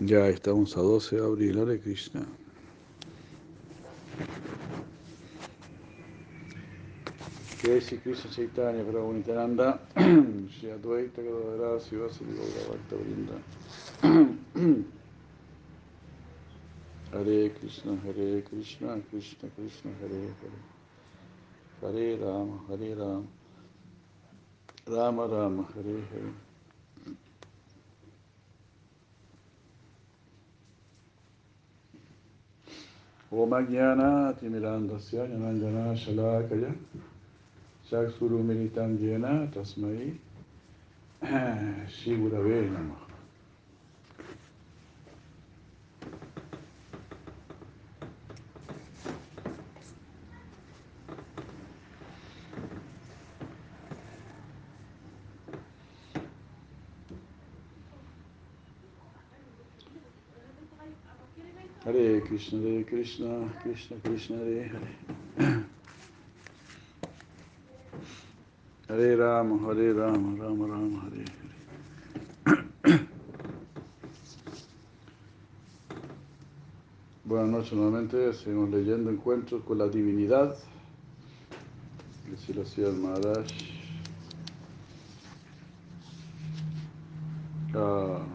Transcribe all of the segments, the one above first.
Ya estamos a 12 de abril, Hare Krishna. Jai Shri Krishna Chaitanya Prabhu Nityananda. Shri Advaita Gadadara Sivasari Gaura Bhakta Vrinda. Hare Krishna Hare Krishna Krishna Krishna Hare Hare. Hare Rama Hare Rama. Rama Rama Hare Hare Om Ajnana Timirandasya Jananjana Shalakaya Chakshuru Militam Krishna, Krishna, Krishna Krishna, Hare Hare. Rama, Hare Rama, Rama Rama, Hare Hare. Buenas noches nuevamente, seguimos leyendo Encuentros con la Divinidad de Silasía Maharaj. Ah,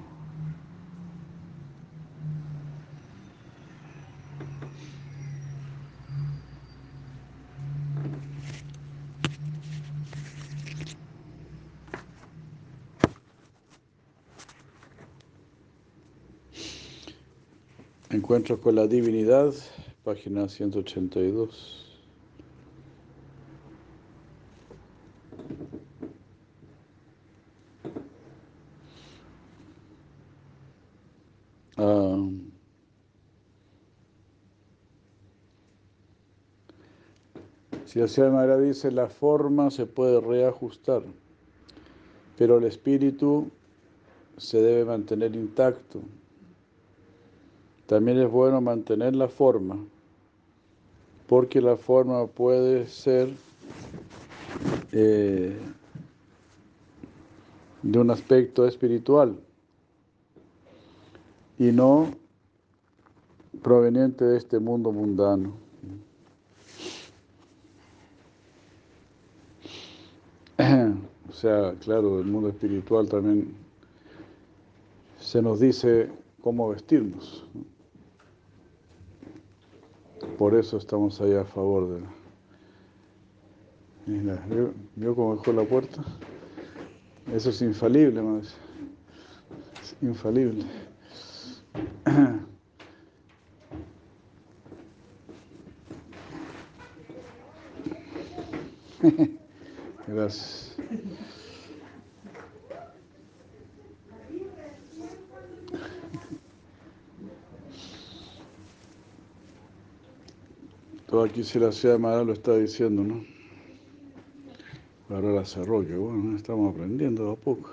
Encuentros con la Divinidad, página 182. Ah, si así Mara dice, la forma se puede reajustar, pero el espíritu se debe mantener intacto. También es bueno mantener la forma, porque la forma puede ser eh, de un aspecto espiritual y no proveniente de este mundo mundano. O sea, claro, el mundo espiritual también se nos dice cómo vestirnos. Por eso estamos ahí a favor de... Mira, ¿vio, ¿vio cómo dejó la puerta? Eso es infalible, madre. Es infalible. Gracias. Todo aquí si la ciudad de Madrid lo está diciendo, ¿no? Ahora la cerró, que bueno, estamos aprendiendo a poco.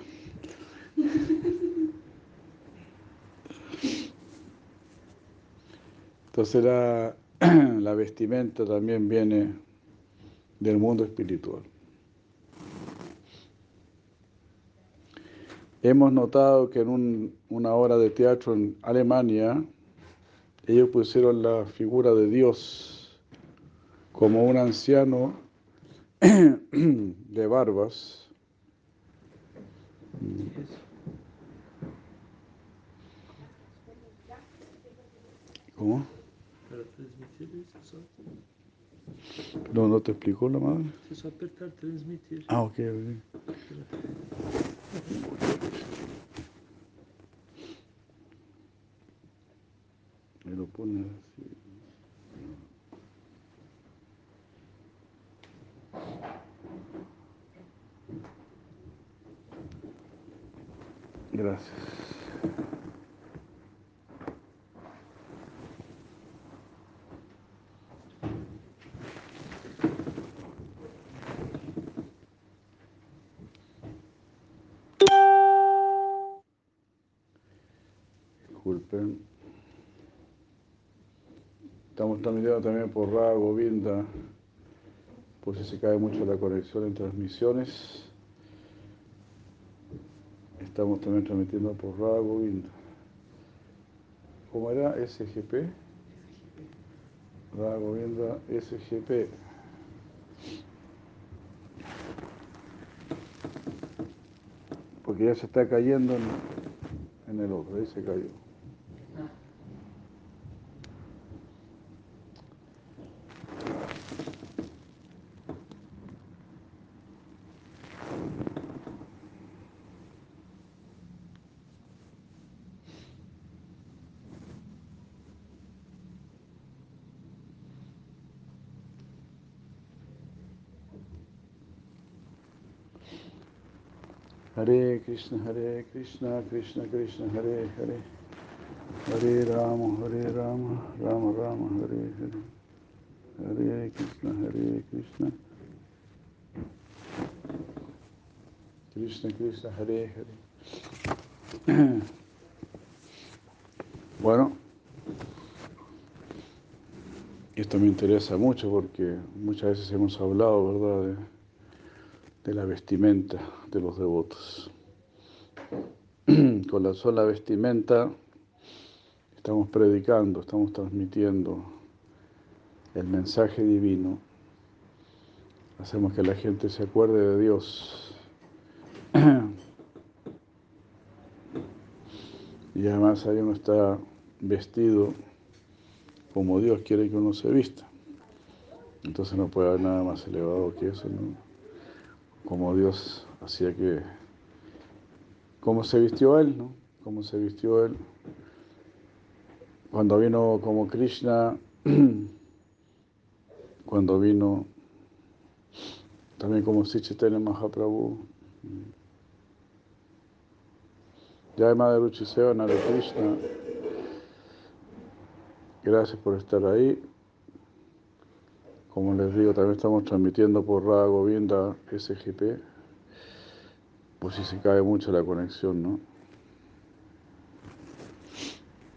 Entonces la, la vestimenta también viene del mundo espiritual. Hemos notado que en un, una obra de teatro en Alemania, ellos pusieron la figura de Dios como un anciano de barbas. ¿Cómo? Para transmitir só. No, no te explicó la madre. É só apertar transmitir. Ah, ok. Me lo pone así. Gracias. Disculpen. Estamos transmitiendo también por Ra Govinda, por si se cae mucho la conexión en transmisiones. Estamos también transmitiendo por Ra Govinda. ¿Cómo era? SGP. Radha Govinda SGP. Porque ya se está cayendo en, en el otro, ahí se cayó. Hare Krishna, Hare Krishna, Krishna Krishna, Hare Hare. Hare Rama, Hare Rama, Rama Rama, Hare Hare. Hare Krishna, Hare Krishna. Krishna Krishna, Hare Hare. Bueno, esto me interesa mucho porque muchas veces hemos hablado, ¿verdad?, de, de la vestimenta de los devotos. Con la sola vestimenta estamos predicando, estamos transmitiendo el mensaje divino. Hacemos que la gente se acuerde de Dios. Y además ahí uno está vestido como Dios quiere que uno se vista. Entonces no puede haber nada más elevado que eso, ¿no? Como Dios hacía que, como se vistió Él, ¿no? Como se vistió Él. Cuando vino como Krishna, cuando vino también como Sichitanya Mahaprabhu. Ya Madre Ruchiseva, Nare Krishna, gracias por estar ahí. Como les digo, también estamos transmitiendo por Radha Govinda SGP, por si se cae mucho la conexión, ¿no?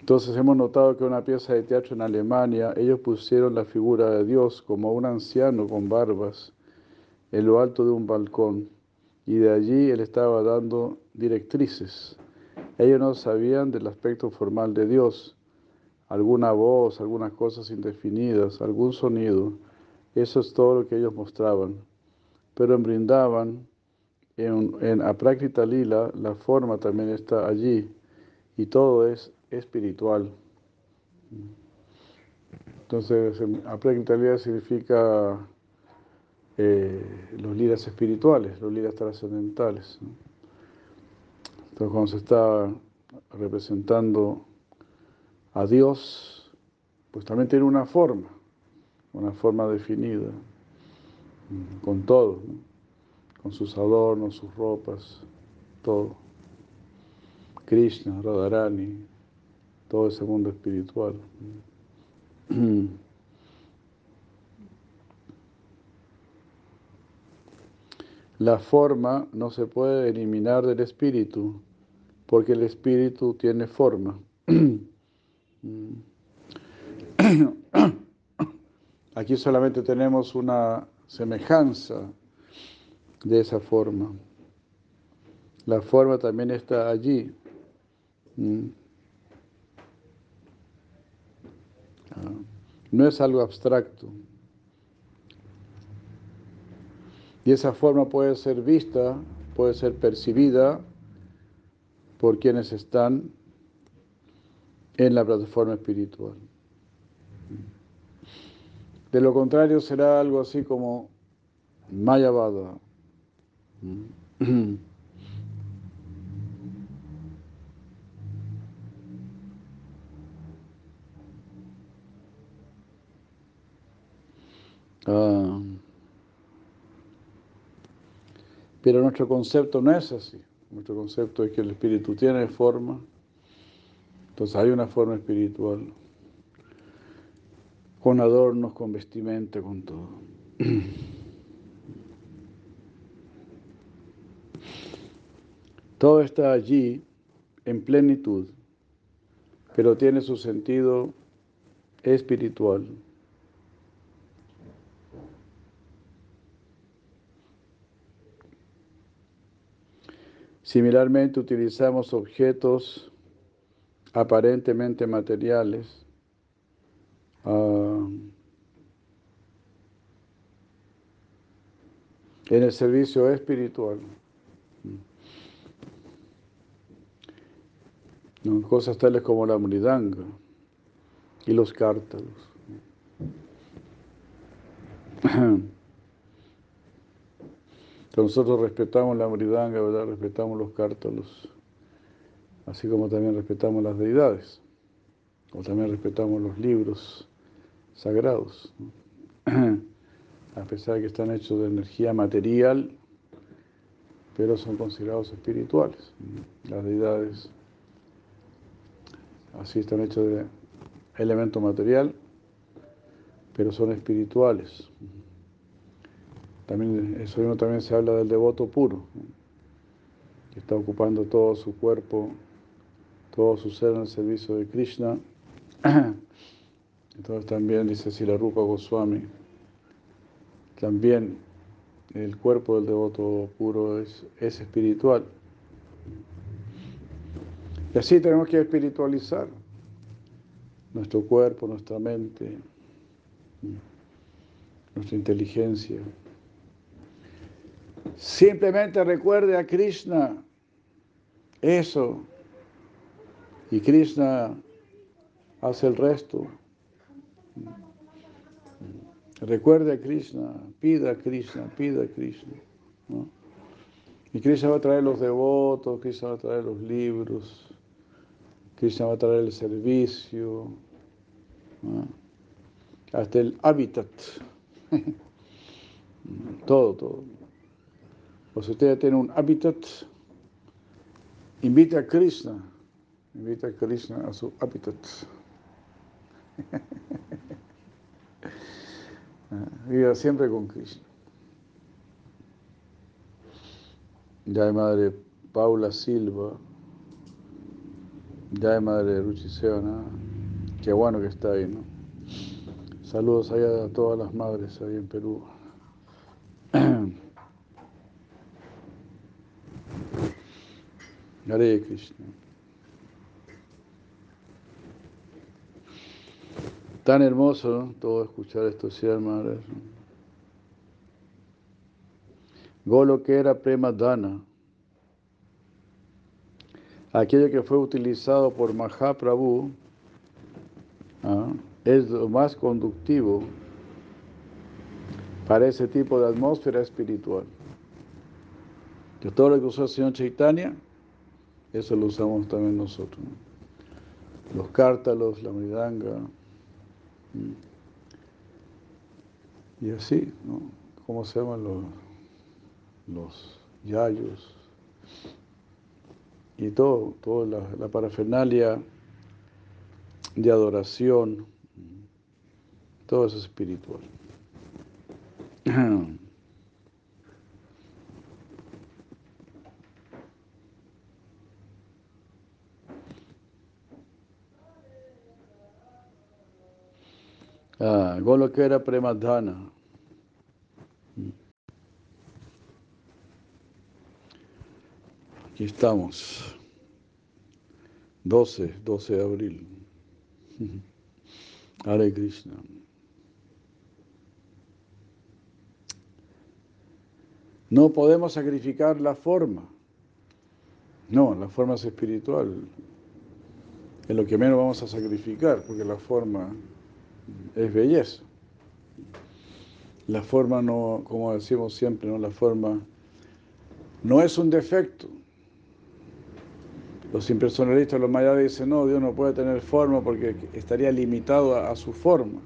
Entonces hemos notado que una pieza de teatro en Alemania, ellos pusieron la figura de Dios como un anciano con barbas en lo alto de un balcón y de allí él estaba dando directrices. Ellos no sabían del aspecto formal de Dios, alguna voz, algunas cosas indefinidas, algún sonido. Eso es todo lo que ellos mostraban. Pero en Brindavan, en, en Lila, la forma también está allí y todo es espiritual. Entonces, Aprákrita Lila significa eh, los liras espirituales, los liras trascendentales. Entonces, cuando se está representando a Dios, pues también tiene una forma, una forma definida, con todo, con sus adornos, sus ropas, todo. Krishna, Radharani, todo ese mundo espiritual. La forma no se puede eliminar del espíritu, porque el espíritu tiene forma. Aquí solamente tenemos una semejanza de esa forma. La forma también está allí. No es algo abstracto. Y esa forma puede ser vista, puede ser percibida por quienes están en la plataforma espiritual. De lo contrario será algo así como Mayavada. Ah. Pero nuestro concepto no es así. Nuestro concepto es que el espíritu tiene forma. Entonces hay una forma espiritual. Con adornos, con vestimenta, con todo. Todo está allí en plenitud, pero tiene su sentido espiritual. Similarmente utilizamos objetos aparentemente materiales uh, en el servicio espiritual. Cosas tales como la mridanga y los cártalos. nosotros respetamos la mridanga, ¿verdad? respetamos los cártalos, así como también respetamos las deidades, o también respetamos los libros sagrados, a pesar de que están hechos de energía material, pero son considerados espirituales. Las deidades así están hechos de elemento material, pero son espirituales. También, eso mismo también se habla del devoto puro, que está ocupando todo su cuerpo, todo su ser en el servicio de Krishna. Entonces también dice la Rupa Goswami, también el cuerpo del devoto puro es, es espiritual. Y así tenemos que espiritualizar nuestro cuerpo, nuestra mente, nuestra inteligencia. Simplemente recuerde a Krishna eso y Krishna hace el resto. Recuerde a Krishna, pida a Krishna, pida a Krishna. Y Krishna va a traer los devotos, Krishna va a traer los libros, Krishna va a traer el servicio, hasta el hábitat. todo, todo. O si usted tiene un hábitat, invite a Krishna, invite a Krishna a su hábitat. Viva siempre con Krishna. Ya hay madre Paula Silva, ya hay madre Ruchi Seona, qué bueno que está ahí, ¿no? Saludos allá a todas las madres ahí en Perú. Hare Krishna. Tan hermoso. Todo escuchar esto, sí, Maharaj. Golo que era Prema Dana. Aquello que fue utilizado por Mahaprabhu ¿ah? es lo más conductivo para ese tipo de atmósfera espiritual. Que todo lo que usó el señor Chaitanya eso lo usamos también nosotros. Los cártalos, la mridanga. Y así, ¿no? ¿Cómo se llaman los, los yayos? Y todo, toda la, la parafernalia de adoración, todo eso es espiritual. Ah, era Premadhana. Aquí estamos. 12, 12 de abril. Hare Krishna. No podemos sacrificar la forma. No, la forma es espiritual. Es lo que menos vamos a sacrificar, porque la forma es belleza. La forma no, como decimos siempre, ¿no? la forma no es un defecto. Los impersonalistas, los mayas dicen, no, Dios no puede tener forma porque estaría limitado a, su forma.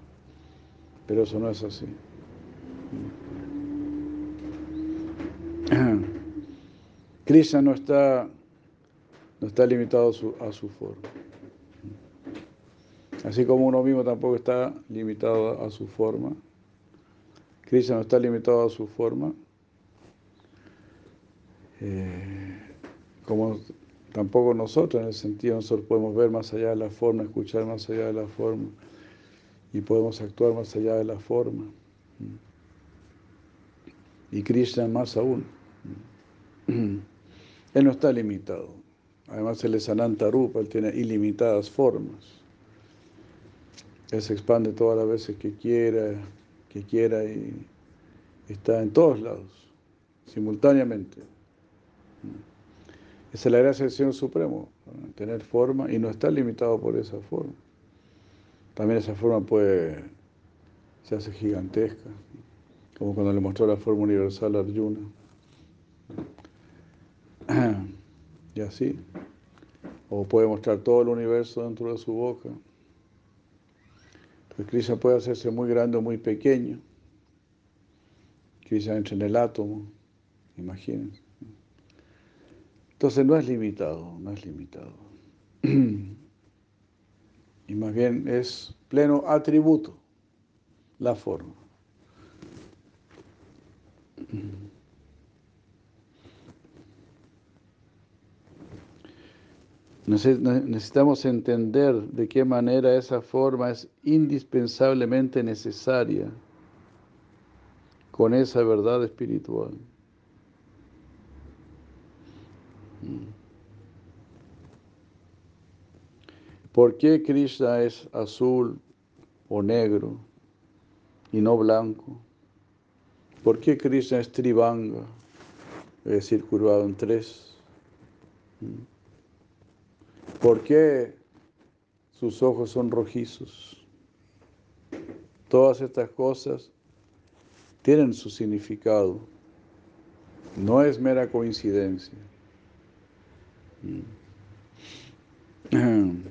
Pero eso no es así. Krishna no está, no está limitado a su forma. Así como uno mismo tampoco está limitado a su forma. Krishna no está limitado a su forma. Eh, como tampoco nosotros, en el sentido, nosotros podemos ver más allá de la forma, escuchar más allá de la forma y podemos actuar más allá de la forma. Y Krishna más aún. Él no está limitado. Además, Él es Ananta Rupa, Él tiene ilimitadas formas. Él se expande todas las veces que quiera, que quiera y está en todos lados, simultáneamente. Esa es la gracia del Señor Supremo, tener forma y no estar limitado por esa forma. También esa forma puede, se hace gigantesca, como cuando le mostró la forma universal a Arjuna. Y así. O puede mostrar todo el universo dentro de su boca. Entonces Krishna puede hacerse muy grande o muy pequeño. Krishna entra en el átomo, imagínense. Entonces no es limitado, no es limitado. Y más bien es pleno atributo, la forma. Necesitamos entender de qué manera esa forma es indispensablemente necesaria con esa verdad espiritual. ¿Por qué Krishna es azul o negro y no blanco? ¿Por qué Krishna es tribanga, es decir, curvado en tres? ¿Por qué sus ojos son rojizos? Todas estas cosas tienen su significado. No es mera coincidencia.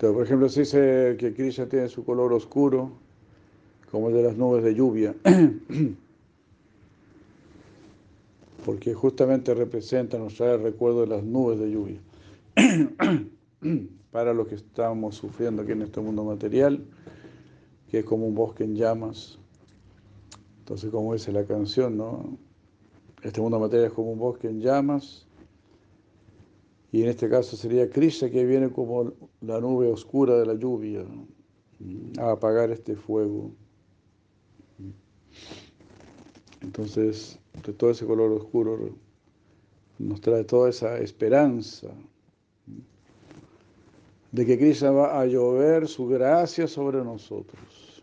Por ejemplo, se dice que Krishna tiene su color oscuro, como el de las nubes de lluvia. porque justamente representa, nos trae el recuerdo de las nubes de lluvia. Para los que estamos sufriendo aquí en este mundo material, que es como un bosque en llamas. Entonces, como dice la canción, ¿no? Este mundo material es como un bosque en llamas. Y en este caso sería Krishna que viene como la nube oscura de la lluvia a apagar este fuego. Entonces, todo ese color oscuro nos trae toda esa esperanza de que Krishna va a llover su gracia sobre nosotros.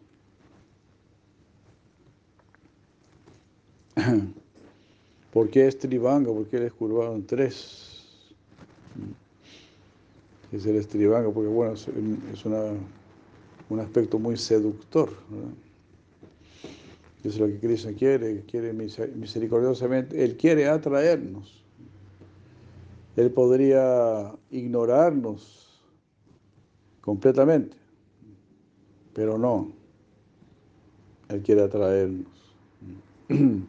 ¿Por qué es tribanga? Porque él es curvado en tres. Es el estribanga porque bueno, es, un aspecto muy seductor. Eso es lo que Cristo quiere, quiere misericordiosamente. Él quiere atraernos. Él podría ignorarnos completamente, pero no. Él quiere atraernos.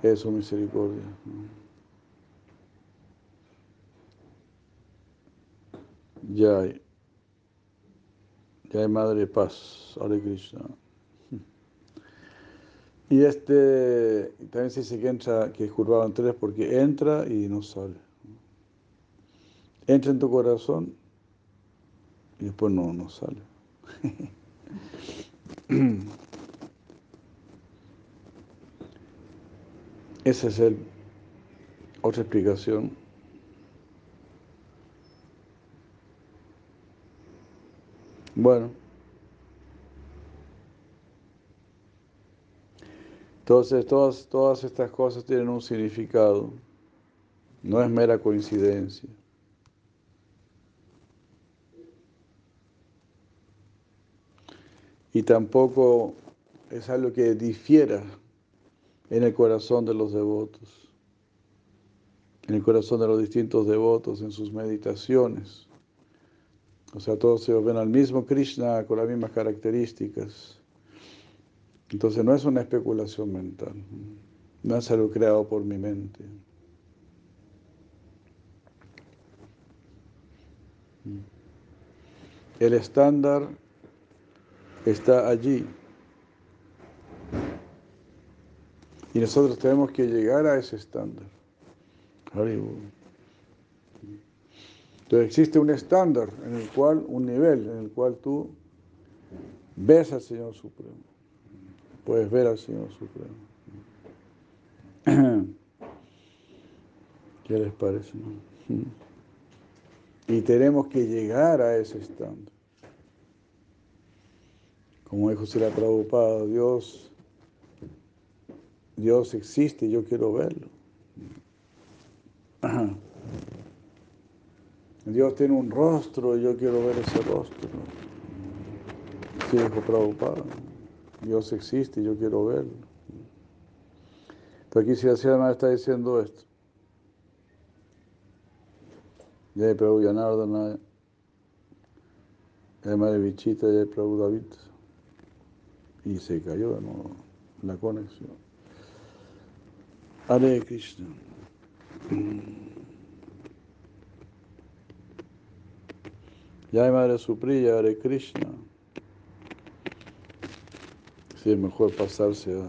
Es su misericordia. Ya hay, ya hay Madre Paz, Hare. Y este también se dice que entra, que es curvado en tres porque entra y no sale. Entra en tu corazón y después no, no sale. Esa es el, otra explicación. Bueno. Entonces, todas, todas estas cosas tienen un significado. No es mera coincidencia. Y tampoco es algo que difiera en el corazón de los devotos, en el corazón de los distintos devotos, en sus meditaciones. O sea, todos se ven al mismo Krishna con las mismas características. Entonces no es una especulación mental, no es algo creado por mi mente. El estándar está allí. Y nosotros tenemos que llegar a ese estándar. Entonces existe un estándar en el cual, un nivel en el cual tú ves al Señor Supremo puedes ver al Señor Supremo. ¿Qué les parece? no? Y tenemos que llegar a ese estado. Como dijo Sila Prabhupada, Dios, Dios existe yo quiero verlo. Dios tiene un rostro y yo quiero ver ese rostro. Sí, dijo Prabhupada. Dios existe yo quiero verlo. Entonces aquí Sila Sila está diciendo esto. Jai Prabhu Yanardana, Jai Madre Vichita, Jai Prabhu David. Y se cayó de la conexión. Hare Krishna. Jai Madre Supriya, Hare Krishna. Sí, es mejor pasarse a,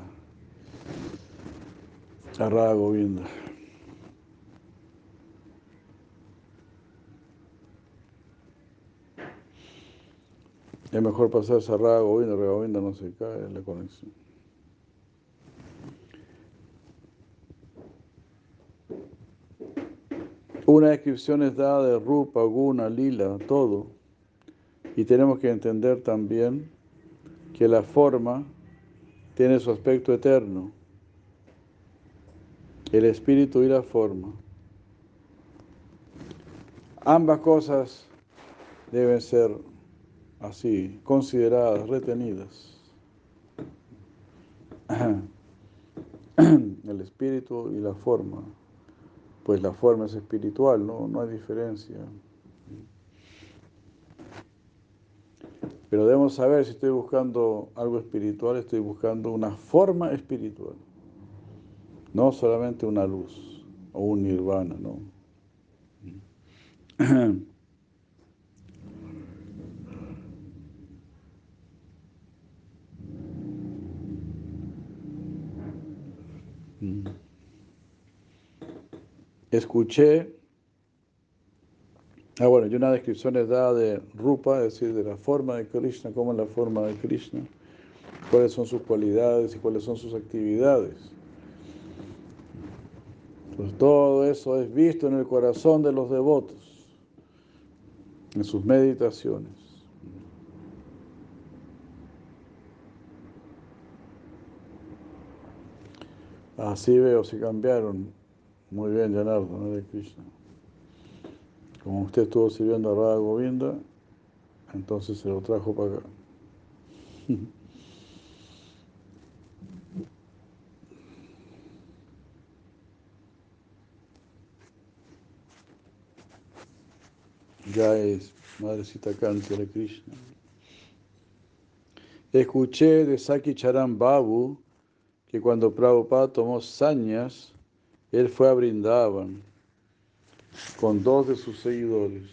a Radha Govinda. Es mejor pasarse a Radha Govinda, Radha Govinda no se cae la conexión. Una descripción es dada de Rupa, Guna, Lila, todo. Y tenemos que entender también que la forma tiene su aspecto eterno. El espíritu y la forma. Ambas cosas deben ser así, consideradas, retenidas. El espíritu y la forma. Pues la forma es espiritual, no, no hay diferencia. Pero debemos saber si estoy buscando algo espiritual, estoy buscando una forma espiritual. No solamente una luz o un nirvana, no. Escuché, ah bueno, y una descripción es dada de Rupa, es decir, de la forma de Krishna, cómo es la forma de Krishna, cuáles son sus cualidades y cuáles son sus actividades. Pues todo eso es visto en el corazón de los devotos, en sus meditaciones. Así veo, si cambiaron. Muy bien, Janardo, ¿no? de Krishna. Como usted estuvo sirviendo a Radha Govinda, entonces se lo trajo para acá. Ya es Madrecita Kanti de Krishna. Escuché de Saki Charan Babu que cuando Prabhupada tomó sañas, él fue a Brindavan con dos de sus seguidores.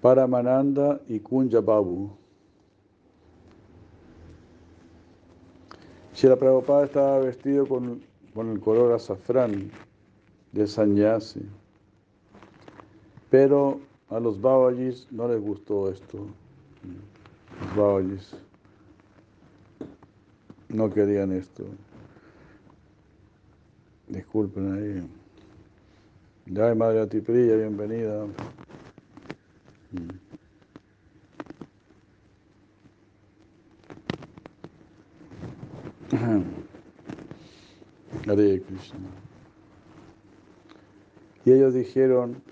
Paramananda y Kunja Babu. Shila Prabhupada estaba vestido con, con el color azafrán de Sanyasi, pero a los Babajis no les gustó esto. Los Babajis no querían esto. Disculpen ahí. Ya, Madre Atipriya, bienvenida. Hare Krishna. Y ellos dijeron,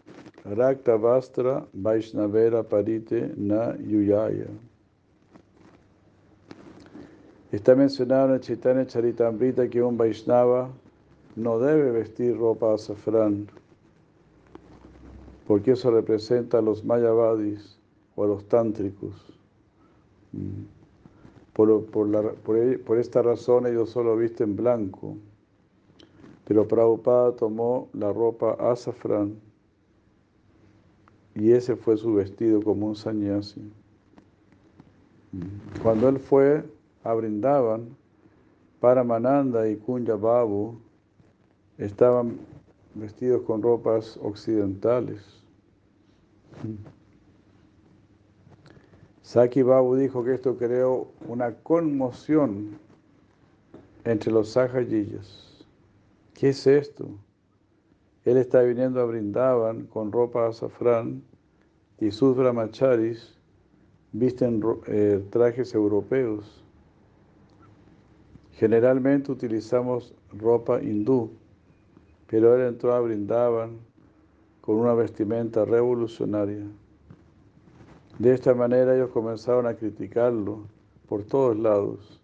Rakta Vastra Vaishnavera Parite Na Yuyaya. Está mencionado en el Chaitanya Charitamrita que un Vaishnava no debe vestir ropa azafrán, porque eso representa a los mayavadis o a los tántricos. Por, por, por, por, esta razón ellos solo visten blanco. Pero Prabhupada tomó la ropa azafrán y ese fue su vestido como un sannyasi. Cuando él fue a Brindavan, Paramananda y Kunja Babu estaban vestidos con ropas occidentales. Saki Babu dijo que esto creó una conmoción entre los sahajiyas. ¿Qué es esto? Él está viniendo a Brindavan con ropa azafrán y sus brahmacharis visten eh, trajes europeos. Generalmente utilizamos ropa hindú, pero él entró a Brindavan con una vestimenta revolucionaria. De esta manera ellos comenzaron a criticarlo por todos lados.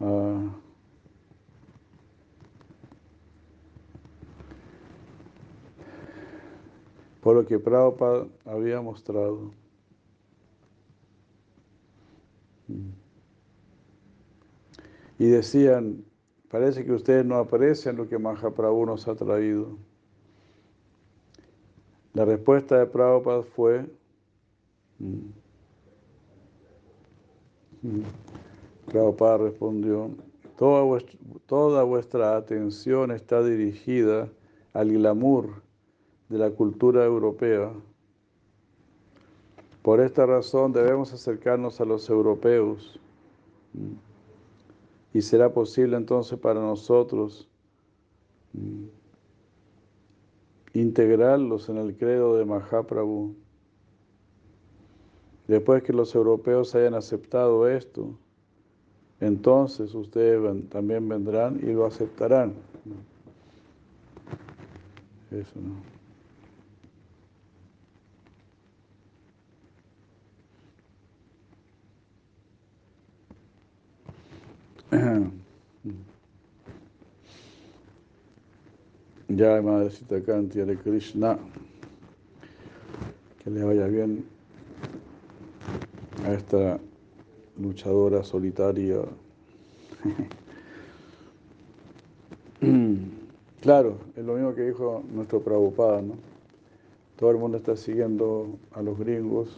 Ah, por lo que Prabhupada había mostrado. Y decían, parece que ustedes no aprecian lo que Mahaprabhu nos ha traído. La respuesta de Prabhupada fue, mm, mm, Prabhupada respondió, toda vuestra, toda vuestra atención está dirigida al glamour de la cultura europea. Por esta razón debemos acercarnos a los europeos y será posible entonces para nosotros integrarlos en el credo de Mahaprabhu. Después que los europeos hayan aceptado esto, entonces ustedes también vendrán y lo aceptarán. Eso no. Ya, Madrecita Kanti, de Krishna, que le vaya bien a esta luchadora solitaria. Claro, es lo mismo que dijo nuestro Prabhupada, ¿no? Todo el mundo está siguiendo a los gringos.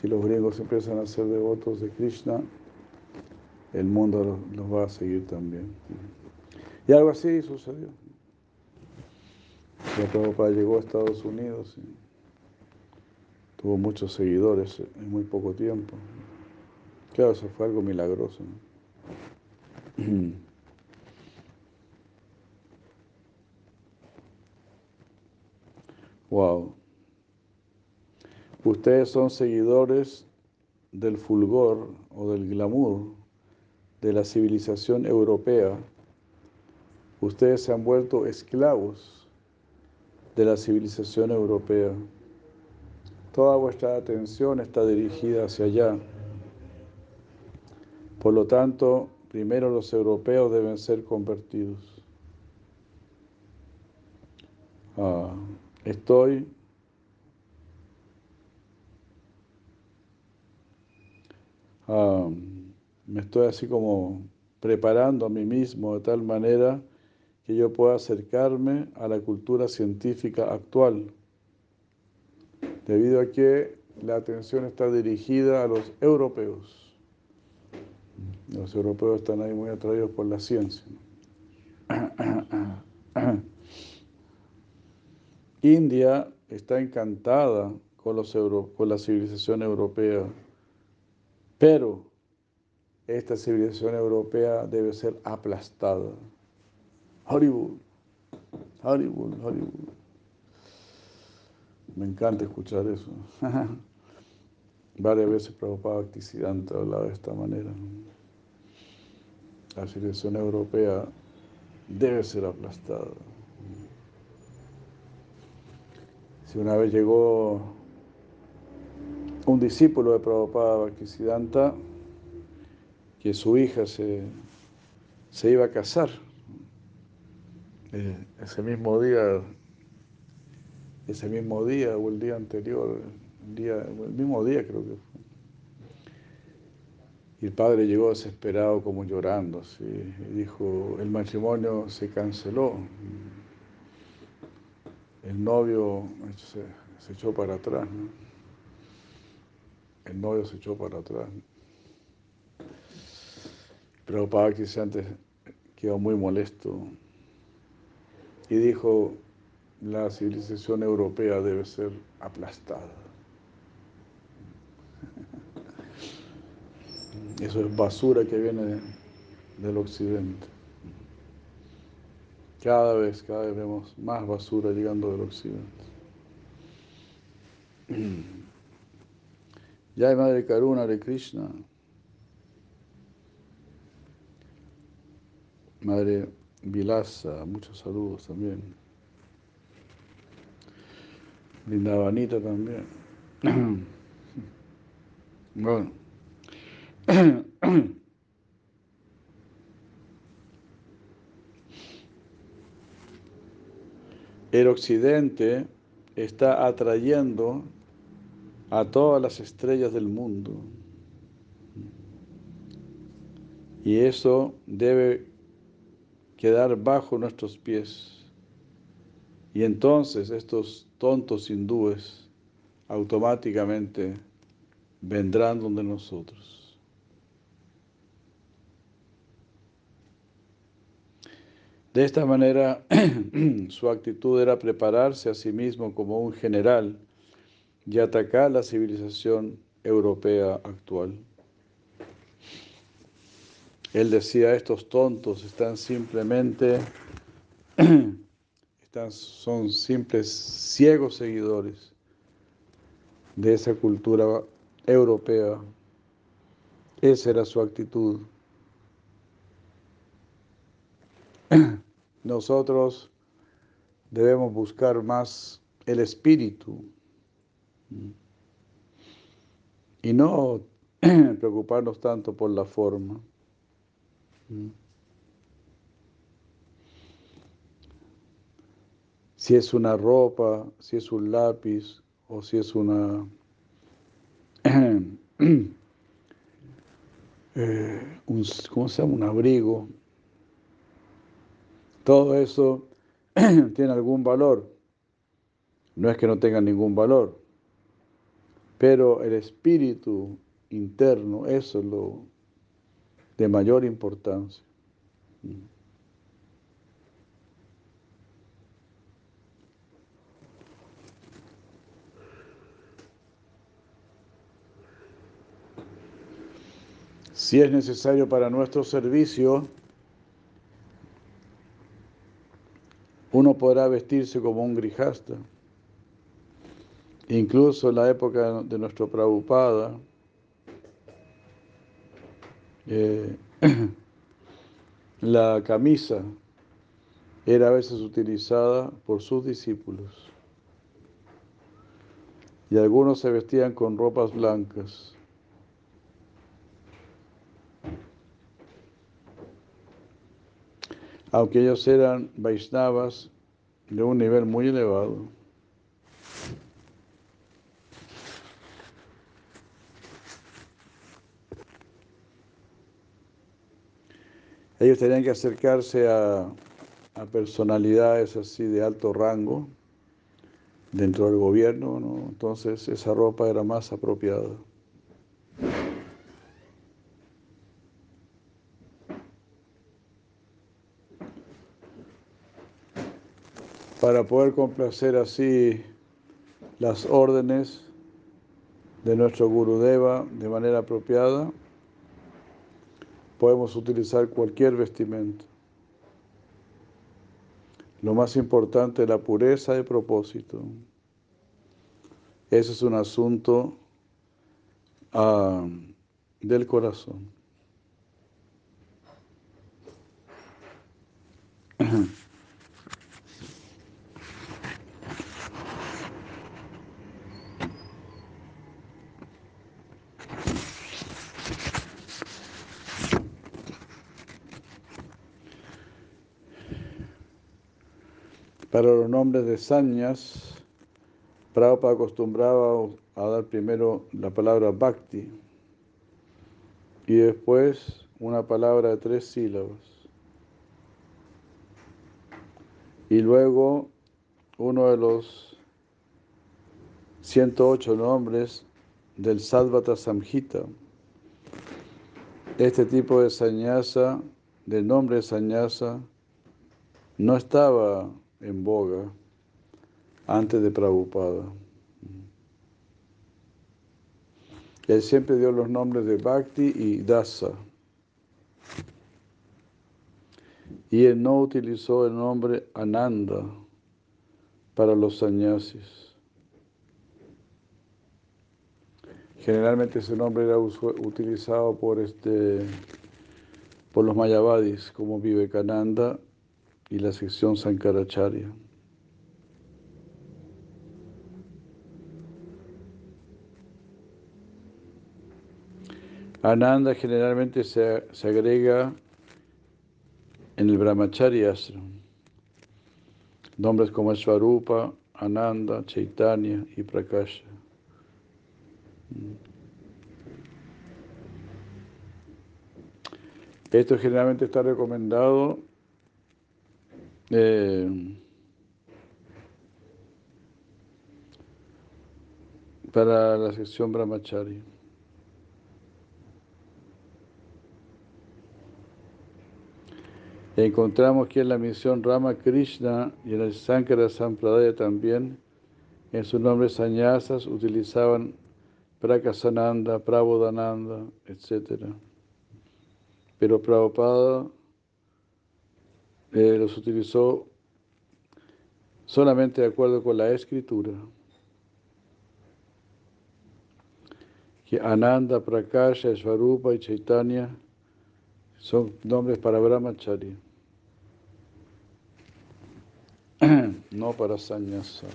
Si los gringos empiezan a ser devotos de Krishna, el mundo los, va a seguir también. Y algo así sucedió. La Prabhupada llegó a Estados Unidos y tuvo muchos seguidores en muy poco tiempo. Claro, eso fue algo milagroso. Wow. Ustedes son seguidores del fulgor o del glamour de la civilización europea, ustedes se han vuelto esclavos de la civilización europea. Toda vuestra atención está dirigida hacia allá. Por lo tanto, primero los europeos deben ser convertidos. Ah, estoy ah, me estoy así como preparando a mí mismo de tal manera que yo pueda acercarme a la cultura científica actual, debido a que la atención está dirigida a los europeos. Los europeos están ahí muy atraídos por la ciencia. India está encantada con, los con la civilización europea, pero esta civilización europea debe ser aplastada. Hollywood, Hollywood, Hollywood. Me encanta escuchar eso. Varias veces Prabhupada Bhaktisiddhanta hablado de esta manera. La civilización europea debe ser aplastada. Si una vez llegó un discípulo de Prabhupada Bhaktisiddhanta, que su hija se, iba a casar. Eh, ese mismo día, ese mismo día o el día anterior, el, día, el mismo día creo que fue. Y el padre llegó desesperado, como llorando, y dijo, el matrimonio se canceló. El novio se, echó para atrás. El novio se echó para atrás. Prabhupada antes quedó muy molesto y dijo, la civilización europea debe ser aplastada. Eso es basura que viene del occidente. Cada vez, cada vez vemos más basura llegando del occidente. Ya hay Madre Karuna de Krishna. Madre Vilasa, muchos saludos también. Linda Vanita también. Bueno. El occidente está atrayendo a todas las estrellas del mundo. Y eso debe quedar bajo nuestros pies. Y entonces estos tontos hindúes automáticamente vendrán donde nosotros. De esta manera, su actitud era prepararse a sí mismo como un general y atacar la civilización europea actual. Él decía, estos tontos están simplemente, están, son simples ciegos seguidores de esa cultura europea. Esa era su actitud. Nosotros debemos buscar más el espíritu y no preocuparnos tanto por la forma. Si es una ropa, si es un lápiz o si es una eh, un, ¿cómo se llama? un abrigo, todo eso tiene algún valor. No es que no tenga ningún valor, pero el espíritu interno, eso es lo de mayor importancia. Si es necesario para nuestro servicio, uno podrá vestirse como un grijasta. Incluso en la época de nuestro Prabhupada, eh, la camisa era a veces utilizada por sus discípulos y algunos se vestían con ropas blancas. Aunque ellos eran Vaishnavas de un nivel muy elevado. Ellos tenían que acercarse a, personalidades así de alto rango dentro del gobierno, entonces esa ropa era más apropiada. Para poder complacer así las órdenes de nuestro Gurudeva de manera apropiada, podemos utilizar cualquier vestimenta. Lo más importante es la pureza de propósito. Ese es un asunto ah, del corazón. Para los nombres de sañas, Prabhupada acostumbraba a dar primero la palabra bhakti y después una palabra de tres sílabas. Y luego uno de los 108 nombres del Sadvata Samhita, Este tipo de sañasa, del nombre sañasa, no estaba en boga antes de Prabhupada. Él siempre dio los nombres de Bhakti y Dasa. Y él no utilizó el nombre Ananda para los sannyasis. Generalmente ese nombre era utilizado por, este, por los mayavadis como Vivekananda y la sección Sankaracharya. Ananda generalmente se, se agrega en el Brahmacharya Nombres como Swarupa, Ananda, Chaitanya y Prakasha. Esto generalmente está recomendado eh, para la sección Brahmacharya. encontramos que en la misión Rama Krishna y en el Sankara Sampradaya también, en sus nombres sañasas utilizaban Prakasananda, Prabodhananda, etc. Pero Prabhupada eh, los utilizó solamente de acuerdo con la escritura. Que Ananda, Prakasha, Svarupa y Chaitanya son nombres para Brahmacharya. no para sañasa.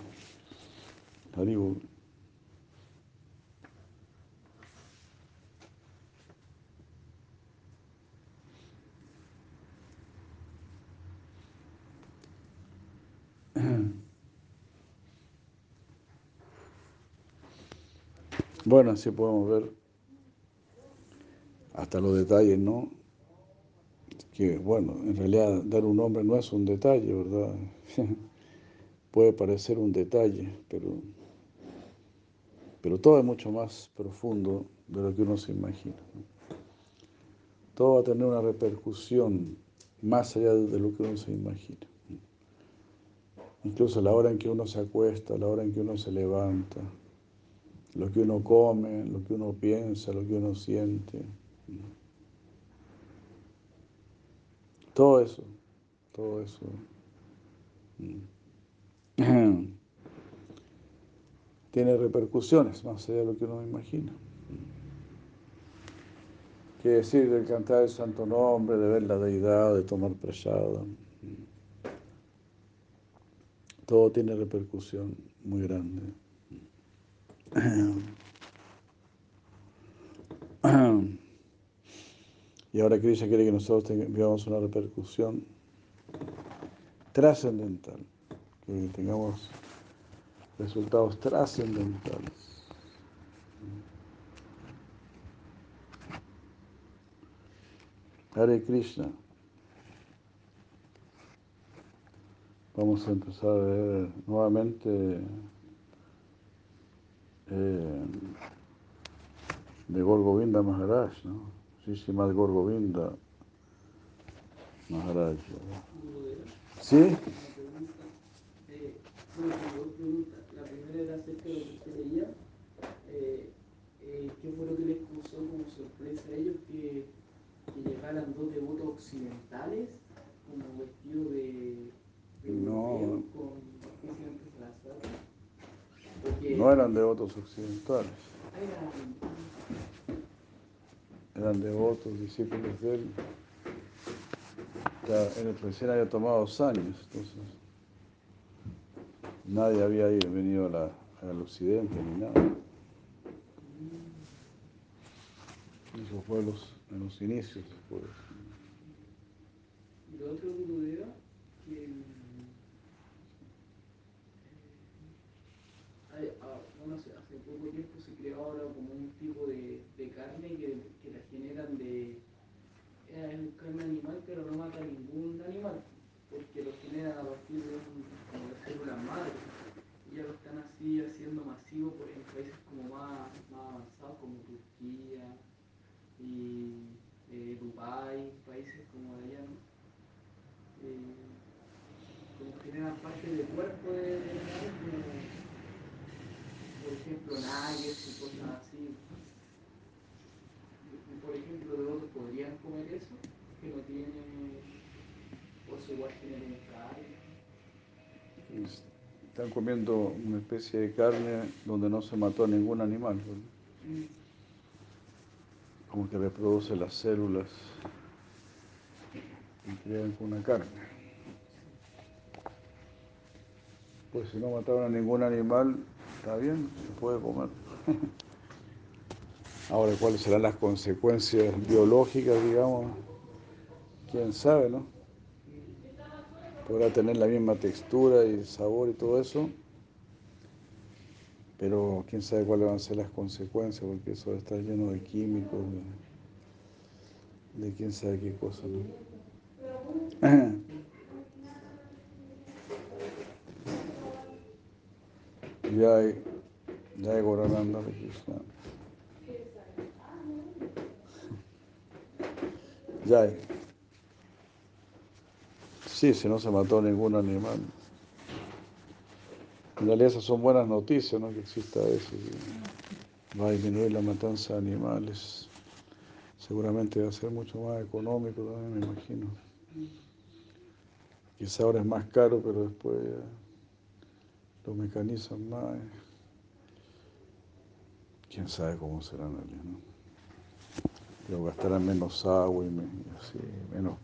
Bueno, así podemos ver hasta los detalles, ¿no? Que bueno, en realidad dar un nombre no es un detalle, ¿verdad? Puede parecer un detalle, pero, pero todo es mucho más profundo de lo que uno se imagina. Todo va a tener una repercusión más allá de lo que uno se imagina. Incluso la hora en que uno se acuesta, la hora en que uno se levanta, lo que uno come, lo que uno piensa, lo que uno siente. Todo eso, todo eso tiene repercusiones más allá de lo que uno imagina. ¿Qué decir del cantar el santo nombre, de ver la deidad, de tomar prasada? Todo tiene repercusión muy grande. Y ahora Krishna quiere que nosotros tengamos una repercusión trascendental, que tengamos resultados trascendentales. Hare Krishna. Vamos a empezar a ver nuevamente eh, de Gorgovinda Maharaj, ¿no? Shishimad Gorgovinda Maharaj. ¿Sí? Eh, la primera era acerca de lo que usted leía. Eh, eh, ¿Qué fue lo que les causó como sorpresa a ellos que, que llegaran dos devotos occidentales como vestidos de no. no eran devotos occidentales. Eran, devotos, discípulos de él en el recién había tomado dos años, entonces nadie había venido al occidente ni nada. Eso fue los, en los inicios después. Y otro tuviera, que Ah, hace, poco tiempo se creó ahora como un tipo de, de carne que, que la generan de eh, carne animal, pero no mata ningún animal, porque lo generan a partir de, un, de células madres. Y ya lo están así haciendo masivo por, en países como más, más avanzados, como Turquía y eh, Dubái, países como allá, ¿no? Eh, como generan parte del cuerpo de, de, de por ejemplo, nuggets y cosas así. Y, por ejemplo, los otros podrían comer eso, que no tiene, o eso igual tiene carne. Están comiendo una especie de carne donde no se mató a ningún animal. ¿no? Mm. Como que reproduce las células y crean una carne. Pues si no mataron a ningún animal, está bien, se puede comer. Ahora, ¿cuáles serán las consecuencias biológicas, digamos? ¿Quién sabe, no? Podrá tener la misma textura y sabor y todo eso, pero quién sabe cuáles van a ser las consecuencias, porque eso estar lleno de químicos, de, de quién sabe qué cosa, ¿no? Jai, Jai Gorananda de Krishna. Jai. Sí, si no se mató ningún animal. En realidad esas son buenas noticias, ¿no? Que exista eso. Va a disminuir la matanza de animales. Seguramente va a ser mucho más económico también, me imagino. Quizá ahora es más caro, pero después ya lo mecanizan más. Quién sabe cómo será en realidad, ¿no? Pero gastarán menos agua y, así, menos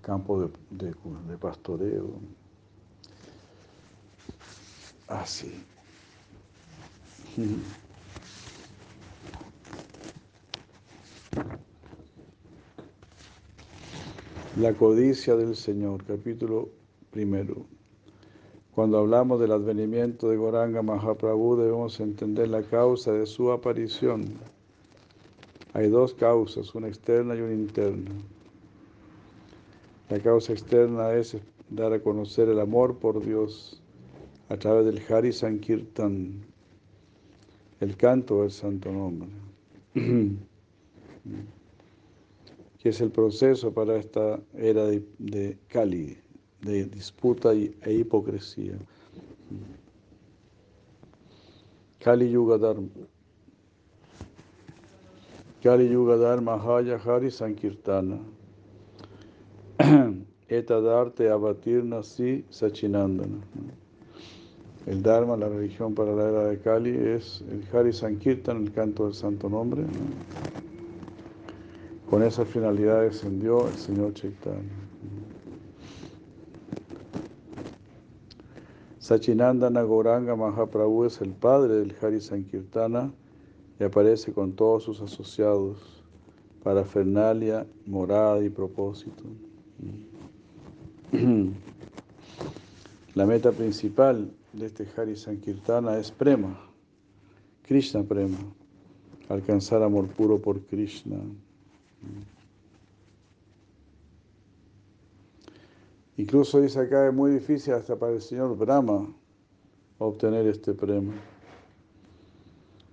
campo de, pastoreo. Así. La codicia del Señor, capítulo primero. Cuando hablamos del advenimiento de Goranga Mahaprabhu debemos entender la causa de su aparición. Hay dos causas, una externa y una interna. La causa externa es dar a conocer el amor por Dios a través del Hari Sankirtan, el canto del santo nombre, que es el proceso para esta era de, de Kali, de disputa e hipocresía. Kali Yuga Dharma. Kali Yuga Dharma Haya Hari Sankirtana. Etadarte abatirna si sachinandana. El Dharma, la religión para la era de Kali, es el Hari Sankirtan, el canto del santo nombre. Con esa finalidad descendió el Señor Chaitanya. Sachinandana Gauranga Mahaprabhu es el padre del Hari Sankirtana y aparece con todos sus asociados para fernalia, morada y propósito. La meta principal de este Hari Sankirtana es Prema, Krishna Prema, alcanzar amor puro por Krishna. Incluso dice acá es muy difícil hasta para el señor Brahma obtener este Prema.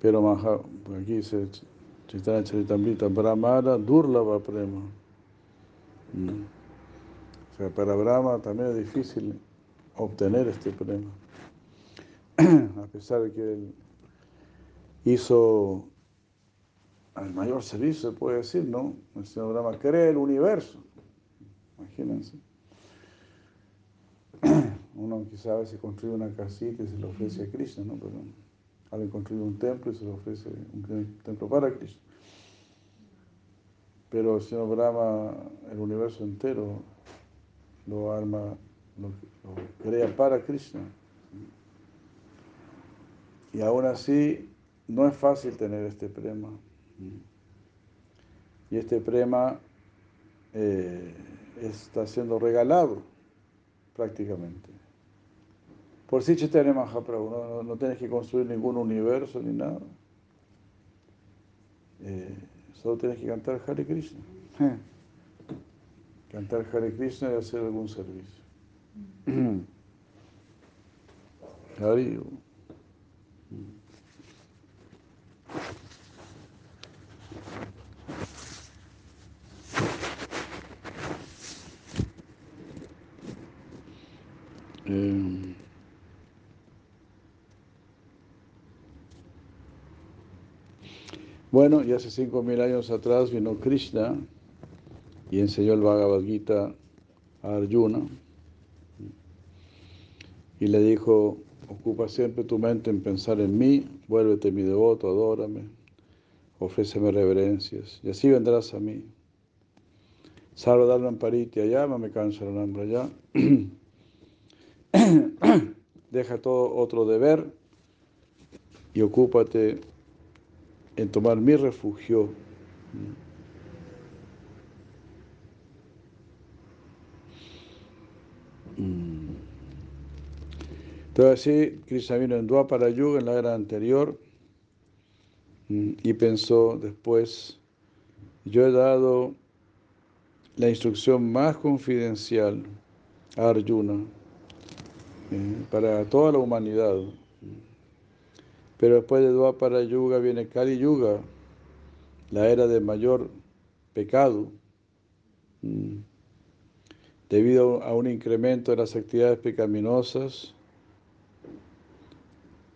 Pero Maha, aquí dice Chaitanya Charitamrita, Brahmara Durlava Prema. Mm. O sea, para Brahma también es difícil obtener este premio. A pesar de que él hizo al mayor servicio, se puede decir, ¿no? El señor Brahma crea el universo. Imagínense. Uno quizá a veces construye una casita y se lo ofrece a Krishna, ¿no? Pero alguien construye un templo y se lo ofrece un templo para Krishna. Pero el señor Brahma, el universo entero, lo arma, lo, lo crea para Krishna. Y aún así, no es fácil tener este prema. Y este prema eh, está siendo regalado prácticamente. Por si Chaitanya Mahaprabhu, no, no, no tienes que construir ningún universo ni nada. Eh, solo tienes que cantar Hare Krishna. Cantar Hare Krishna y hacer algún servicio. Hari. Eh, bueno, y hace cinco mil años atrás vino Krishna y enseñó el Bhagavad Gita a Arjuna y le dijo, ocupa siempre tu mente en pensar en mí, vuélvete mi devoto, adórame, ofréceme reverencias y así vendrás a mí. Sarvadharman Paritya Yamame Kansharanam ya. Deja todo otro deber y ocúpate en tomar mi refugio. Entonces así, Krishna vino en Dwapara Yuga en la era anterior y pensó después, yo he dado la instrucción más confidencial a Arjuna eh, para toda la humanidad. Pero después de Dwapara Yuga viene Kali Yuga, la era de mayor pecado, mm, debido a un incremento de las actividades pecaminosas.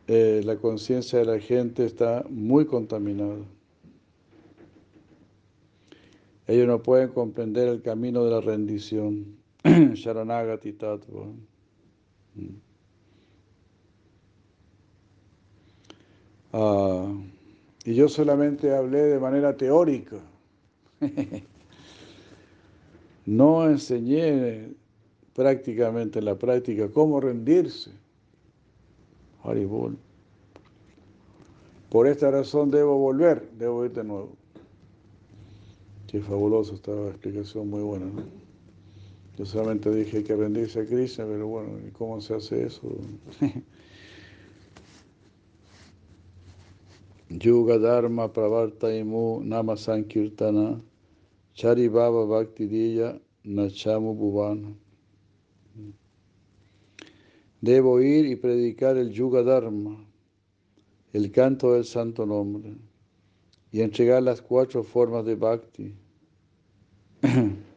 Eh, la conciencia de la gente está muy contaminada. Ellos no pueden comprender el camino de la rendición. Sharanagati Tattva. Mm. Ah, y yo solamente hablé de manera teórica. no enseñé prácticamente en la práctica cómo rendirse. Haribol. Por esta razón debo volver, debo ir de nuevo. Qué fabuloso, esta explicación muy buena. ¿no? Yo solamente dije que rendirse a Krishna, pero bueno, ¿y cómo se hace eso? Yuga Dharma Pravartaimu Nama Sankirtana Chari Baba Bhakti Diya Nachamu Bhuvana. Debo ir y predicar el Yuga Dharma, el canto del santo nombre, y entregar las cuatro formas de Bhakti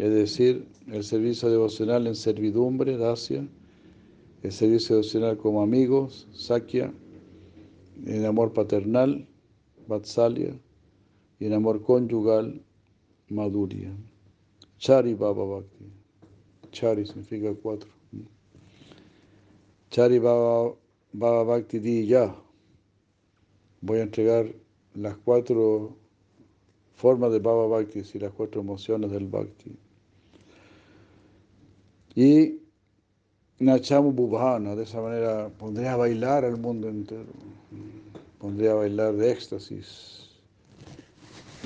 es decir, el servicio devocional en servidumbre, Dacia, el servicio devocional como amigos, Sakya, en amor paternal, Vatsalya, y en amor conyugal, Madhurya. Chari Baba Bhakti. Chari significa cuatro. Chari Baba, Baba Bhakti di ya. Voy a entregar las cuatro formas de Baba Bhakti y las cuatro emociones del Bhakti. Y Nachamu Bhuvana, de esa manera pondría a bailar al mundo entero, pondría a bailar de éxtasis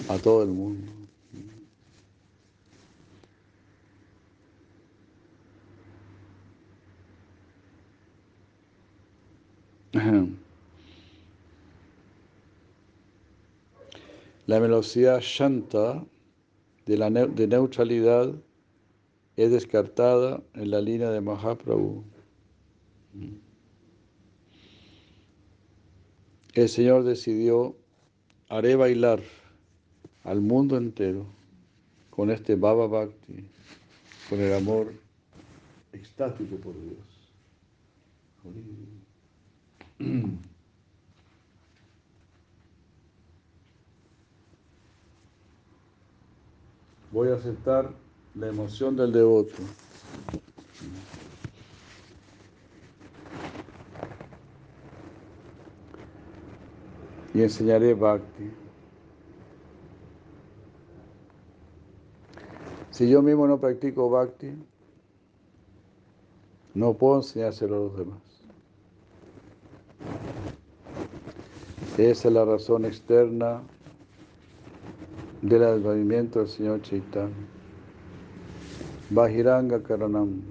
a todo el mundo. La velocidad shanta de, la de neutralidad es descartada en la línea de Mahaprabhu. El Señor decidió, haré bailar al mundo entero con este Baba Bhakti, con el amor extático por Dios. Voy a aceptar la emoción del devoto. Y enseñaré bhakti. Si yo mismo no practico bhakti, no puedo enseñárselo a los demás. Esa es la razón externa del advenimiento del Señor Chaitanya. Bahiranga Karanam.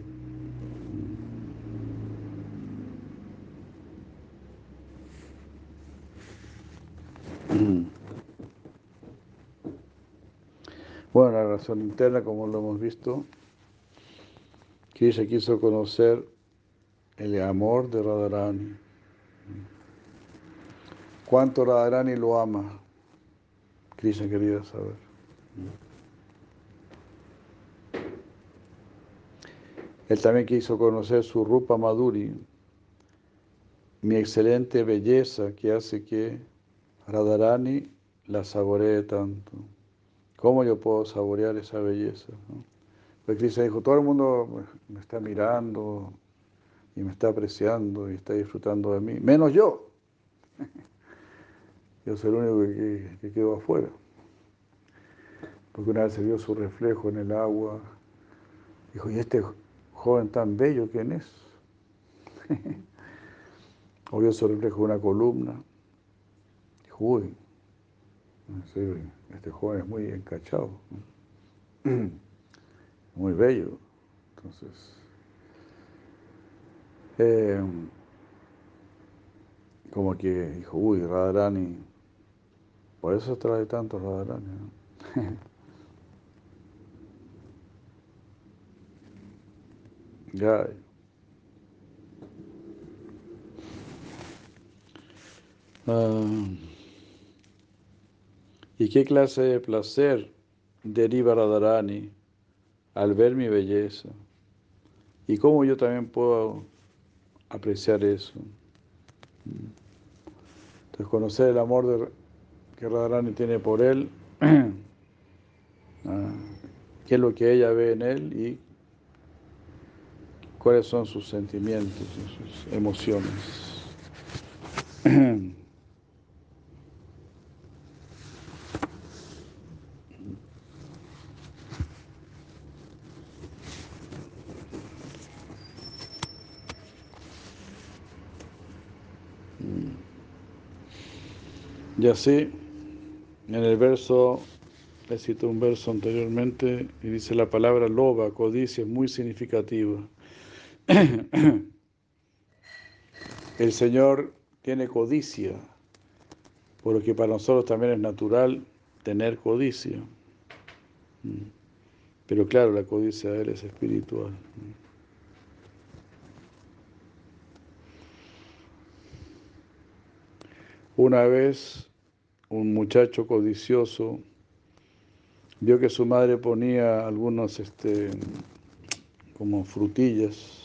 Bueno, la razón interna, como lo hemos visto, se quiso conocer el amor de Radharani. ¿Cuánto Radharani lo ama? Krishna quería saber. Él también quiso conocer su Rupa Maduri, mi excelente belleza que hace que Radharani la saboree tanto. ¿Cómo yo puedo saborear esa belleza? Pues Cristo dijo, todo el mundo me está mirando y me está apreciando y está disfrutando de mí, menos yo. Yo soy el único que, que quedó afuera. Porque una vez se vio su reflejo en el agua. Dijo, ¿y este joven tan bello quién es? o vio su una columna. Uy, este joven es muy encachado, muy bello. Entonces, eh, como que dijo, uy, Radharani, por eso trae tanto Radharani. ya. Uh, ¿Y qué clase de placer deriva Radharani al ver mi belleza? ¿Y cómo yo también puedo apreciar eso? Entonces, conocer el amor que Radharani tiene por él, ah, qué es lo que ella ve en él y cuáles son sus sentimientos, sus emociones. Y así, en el verso, le cito un verso anteriormente, y dice la palabra loba, codicia, es muy significativa. El Señor tiene codicia, por lo que para nosotros también es natural tener codicia. Mm. Pero claro, la codicia de Él es espiritual. Una vez un muchacho codicioso vio que su madre ponía algunos este, como frutillas,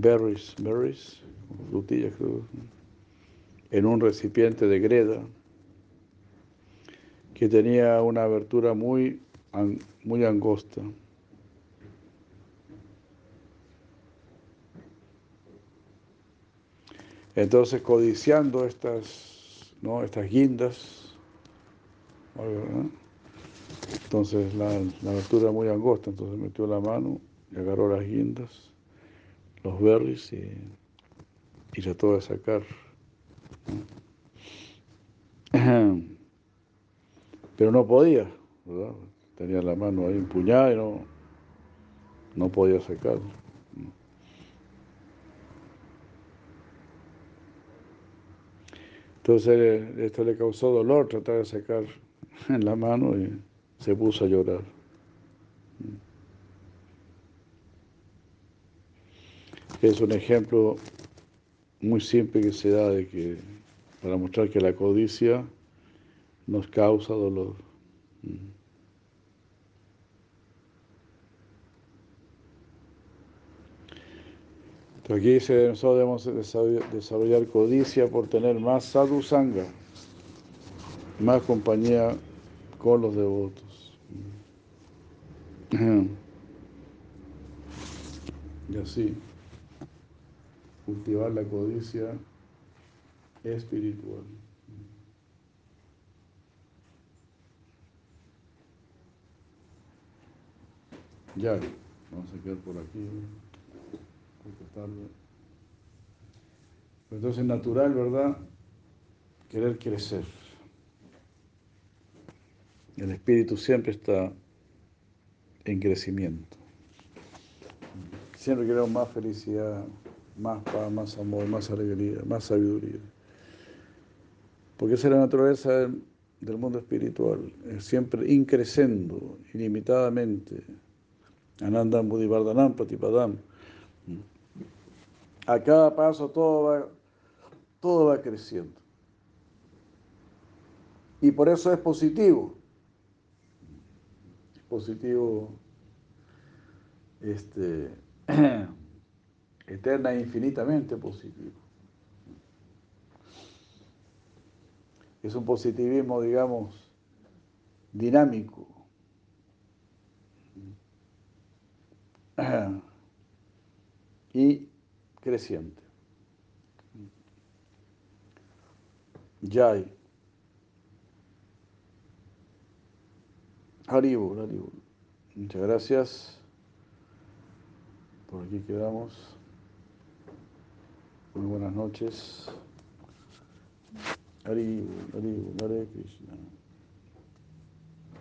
berries, berries, frutillas creo, en un recipiente de greda que tenía una abertura muy, muy angosta. Entonces, codiciando estas ¿no? estas guindas. Entonces la, la abertura muy angosta, entonces metió la mano y agarró las guindas, los berries y, y trató de sacar. Pero no podía, tenía la mano ahí empuñada y no, no podía sacarlo. Entonces esto le causó dolor tratar de sacar en la mano y se puso a llorar. Es un ejemplo muy simple que se da de que para mostrar que la codicia nos causa dolor. Aquí dice, nosotros debemos desarrollar codicia por tener más sadhu sangha, más compañía con los devotos. Y así, cultivar la codicia espiritual. Ya, vamos a quedar por aquí. Entonces es natural, ¿verdad? Querer crecer. El espíritu siempre está en crecimiento. Siempre queremos más felicidad, más paz, más amor, más alegría, más sabiduría. Porque esa es la naturaleza del, mundo espiritual, es siempre increciendo ilimitadamente. Anandam Buddhivardhanam Patipadam a cada paso todo va, todo va creciendo. Y por eso es positivo. Es positivo este, eterna e infinitamente positivo. Es un positivismo, digamos, dinámico. y creciente. Jai. Haribol, Haribol. Muchas gracias. Por aquí quedamos. Muy buenas noches.